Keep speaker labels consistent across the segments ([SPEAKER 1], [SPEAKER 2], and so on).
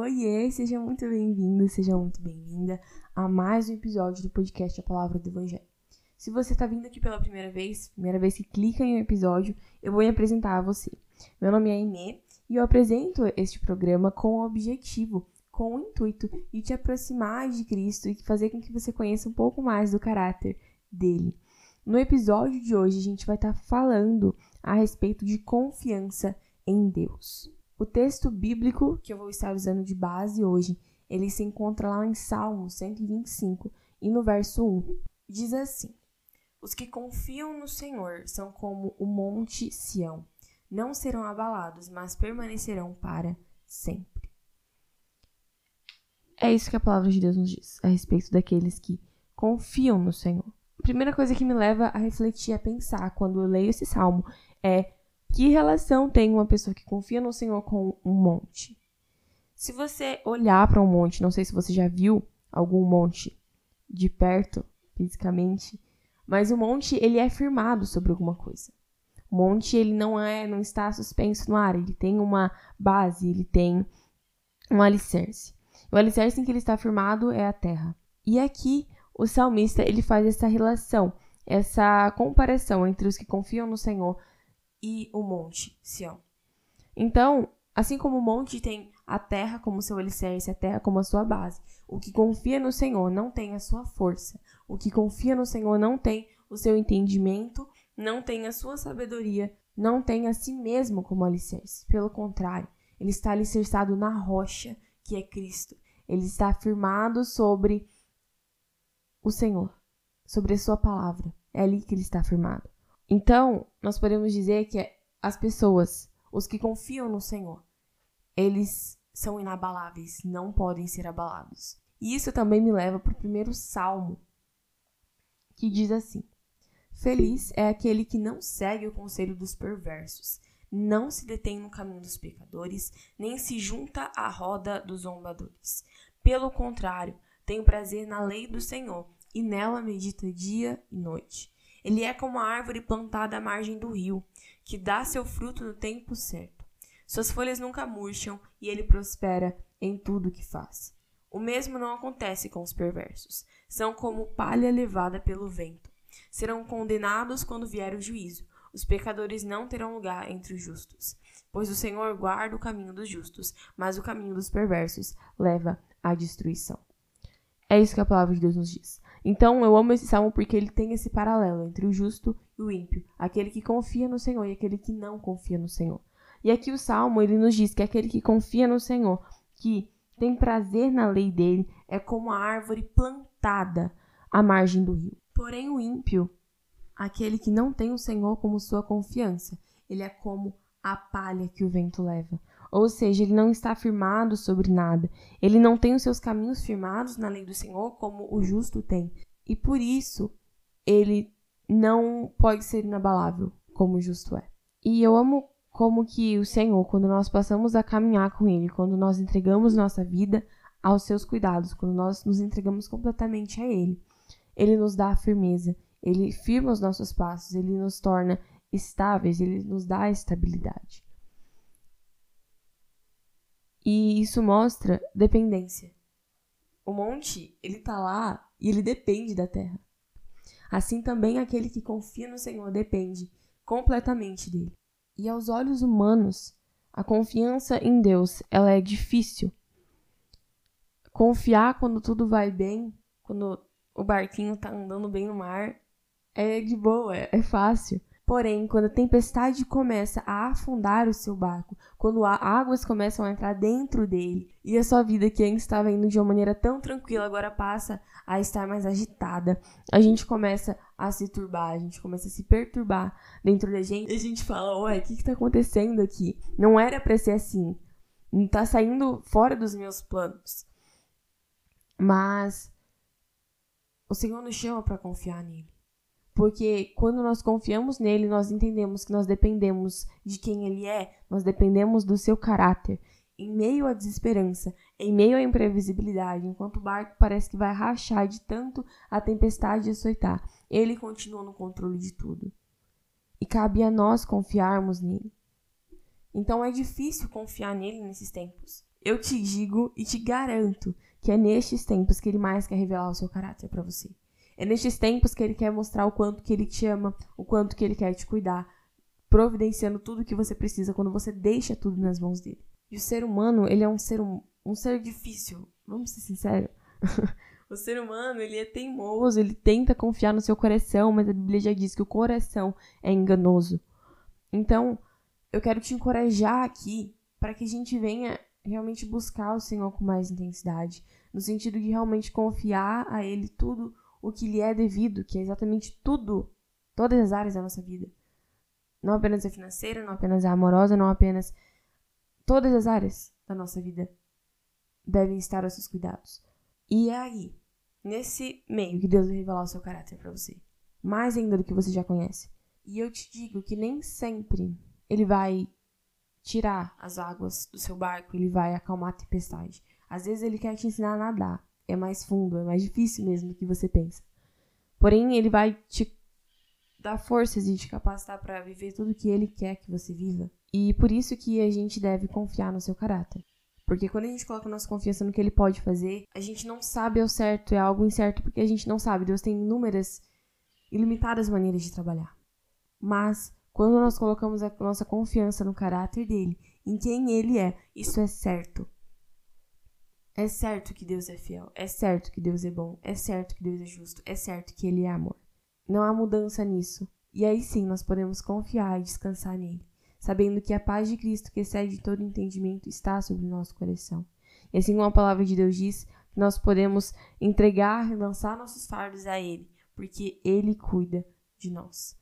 [SPEAKER 1] Oiê, seja muito bem-vindo, seja muito bem-vinda a mais um episódio do podcast A Palavra do Evangelho. Se você está vindo aqui pela primeira vez, primeira vez que clica em um episódio, eu vou me apresentar a você. Meu nome é Aimee e eu apresento este programa com o objetivo, com o intuito de te aproximar de Cristo e fazer com que você conheça um pouco mais do caráter dele. No episódio de hoje, a gente vai estar tá falando a respeito de confiança em Deus. O texto bíblico que eu vou estar usando de base hoje, ele se encontra lá em Salmo 125 e no verso 1. Diz assim: Os que confiam no Senhor são como o monte Sião, não serão abalados, mas permanecerão para sempre. É isso que a palavra de Deus nos diz a respeito daqueles que confiam no Senhor. A primeira coisa que me leva a refletir, a pensar quando eu leio esse salmo é que relação tem uma pessoa que confia no Senhor com um monte? Se você olhar para um monte, não sei se você já viu algum monte de perto, fisicamente, mas o monte ele é firmado sobre alguma coisa. O monte ele não é, não está suspenso no ar, ele tem uma base, ele tem um alicerce. O alicerce em que ele está firmado é a terra. E aqui o salmista ele faz essa relação, essa comparação entre os que confiam no Senhor e o monte Sião. Então, assim como o monte tem a terra como seu alicerce, a terra como a sua base, o que confia no Senhor não tem a sua força. O que confia no Senhor não tem o seu entendimento, não tem a sua sabedoria, não tem a si mesmo como alicerce. Pelo contrário, ele está alicerçado na rocha, que é Cristo. Ele está firmado sobre o Senhor, sobre a sua palavra. É ali que ele está firmado. Então, nós podemos dizer que as pessoas, os que confiam no Senhor, eles são inabaláveis, não podem ser abalados. E isso também me leva para o primeiro salmo, que diz assim: Feliz é aquele que não segue o conselho dos perversos, não se detém no caminho dos pecadores, nem se junta à roda dos zombadores. Pelo contrário, tem prazer na lei do Senhor, e nela medita dia e noite. Ele é como a árvore plantada à margem do rio, que dá seu fruto no tempo certo. Suas folhas nunca murcham e ele prospera em tudo que faz. O mesmo não acontece com os perversos. São como palha levada pelo vento. Serão condenados quando vier o juízo. Os pecadores não terão lugar entre os justos. Pois o Senhor guarda o caminho dos justos, mas o caminho dos perversos leva à destruição. É isso que a palavra de Deus nos diz. Então eu amo esse salmo porque ele tem esse paralelo entre o justo e o ímpio, aquele que confia no Senhor e aquele que não confia no Senhor. E aqui o salmo ele nos diz que aquele que confia no Senhor, que tem prazer na lei dele, é como a árvore plantada à margem do rio. Porém o ímpio, aquele que não tem o Senhor como sua confiança, ele é como a palha que o vento leva. Ou seja, ele não está firmado sobre nada. Ele não tem os seus caminhos firmados na lei do Senhor como o justo tem. E por isso, ele não pode ser inabalável como o justo é. E eu amo como que o Senhor, quando nós passamos a caminhar com ele, quando nós entregamos nossa vida aos seus cuidados, quando nós nos entregamos completamente a ele, ele nos dá a firmeza, ele firma os nossos passos, ele nos torna estáveis, ele nos dá a estabilidade. E isso mostra dependência. O monte, ele tá lá e ele depende da terra. Assim também aquele que confia no Senhor depende completamente dele. E aos olhos humanos, a confiança em Deus, ela é difícil. Confiar quando tudo vai bem, quando o barquinho tá andando bem no mar, é de boa, é fácil. Porém, quando a tempestade começa a afundar o seu barco, quando águas começam a entrar dentro dele, e a sua vida que antes estava indo de uma maneira tão tranquila agora passa a estar mais agitada, a gente começa a se turbar, a gente começa a se perturbar dentro da gente, e a gente fala: Ué, o que está acontecendo aqui? Não era para ser assim, está saindo fora dos meus planos. Mas o Senhor nos chama para confiar nele. Porque quando nós confiamos nele, nós entendemos que nós dependemos de quem ele é, nós dependemos do seu caráter. Em meio à desesperança, em meio à imprevisibilidade, enquanto o barco parece que vai rachar de tanto a tempestade açoitar, ele continua no controle de tudo. E cabe a nós confiarmos nele. Então é difícil confiar nele nesses tempos. Eu te digo e te garanto que é nestes tempos que ele mais quer revelar o seu caráter para você. É nestes tempos que ele quer mostrar o quanto que ele te ama, o quanto que ele quer te cuidar, providenciando tudo que você precisa quando você deixa tudo nas mãos dele. E o ser humano, ele é um ser, um, um ser difícil. Vamos ser sinceros. o ser humano, ele é teimoso, ele tenta confiar no seu coração, mas a Bíblia já diz que o coração é enganoso. Então, eu quero te encorajar aqui para que a gente venha realmente buscar o Senhor com mais intensidade, no sentido de realmente confiar a Ele tudo o que lhe é devido, que é exatamente tudo, todas as áreas da nossa vida. Não apenas a financeira, não apenas a amorosa, não apenas todas as áreas da nossa vida devem estar aos seus cuidados. E é aí, nesse meio, que Deus vai revelar o seu caráter para você, mais ainda do que você já conhece. E eu te digo que nem sempre ele vai tirar as águas do seu barco, ele vai acalmar a tempestade. Às vezes ele quer te ensinar a nadar. É mais fundo, é mais difícil mesmo do que você pensa. Porém, ele vai te dar forças e te capacitar para viver tudo que ele quer que você viva. E por isso que a gente deve confiar no seu caráter. Porque quando a gente coloca nossa confiança no que ele pode fazer, a gente não sabe ao certo, é algo incerto porque a gente não sabe. Deus tem inúmeras, ilimitadas maneiras de trabalhar. Mas quando nós colocamos a nossa confiança no caráter dele, em quem ele é, isso é certo. É certo que Deus é fiel, é certo que Deus é bom, é certo que Deus é justo, é certo que ele é amor. Não há mudança nisso. E aí sim nós podemos confiar e descansar nele, sabendo que a paz de Cristo, que excede todo entendimento, está sobre o nosso coração. E assim como a palavra de Deus diz, nós podemos entregar e lançar nossos fardos a ele, porque ele cuida de nós.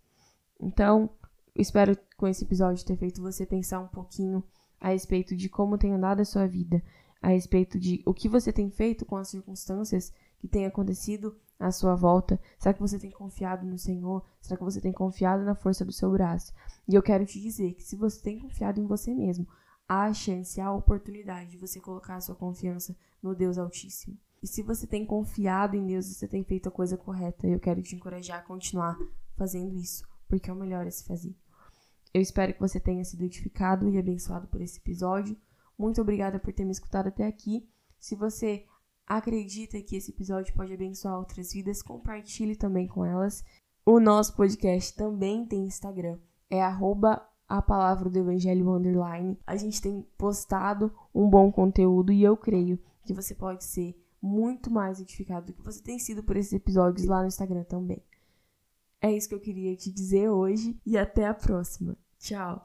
[SPEAKER 1] Então, espero com esse episódio ter feito você pensar um pouquinho a respeito de como tem andado a sua vida, a respeito de o que você tem feito com as circunstâncias que têm acontecido à sua volta. Será que você tem confiado no Senhor? Será que você tem confiado na força do seu braço? E eu quero te dizer que se você tem confiado em você mesmo, há a chance, há a oportunidade de você colocar a sua confiança no Deus Altíssimo. E se você tem confiado em Deus, você tem feito a coisa correta. Eu quero te encorajar a continuar fazendo isso, porque é o melhor a se fazer. Eu espero que você tenha sido edificado e abençoado por esse episódio. Muito obrigada por ter me escutado até aqui. Se você acredita que esse episódio pode abençoar outras vidas, compartilhe também com elas. O nosso podcast também tem Instagram. É a palavra do evangelho underline. A gente tem postado um bom conteúdo e eu creio que você pode ser muito mais edificado do que você tem sido por esses episódios lá no Instagram também. É isso que eu queria te dizer hoje e até a próxima. Tchau!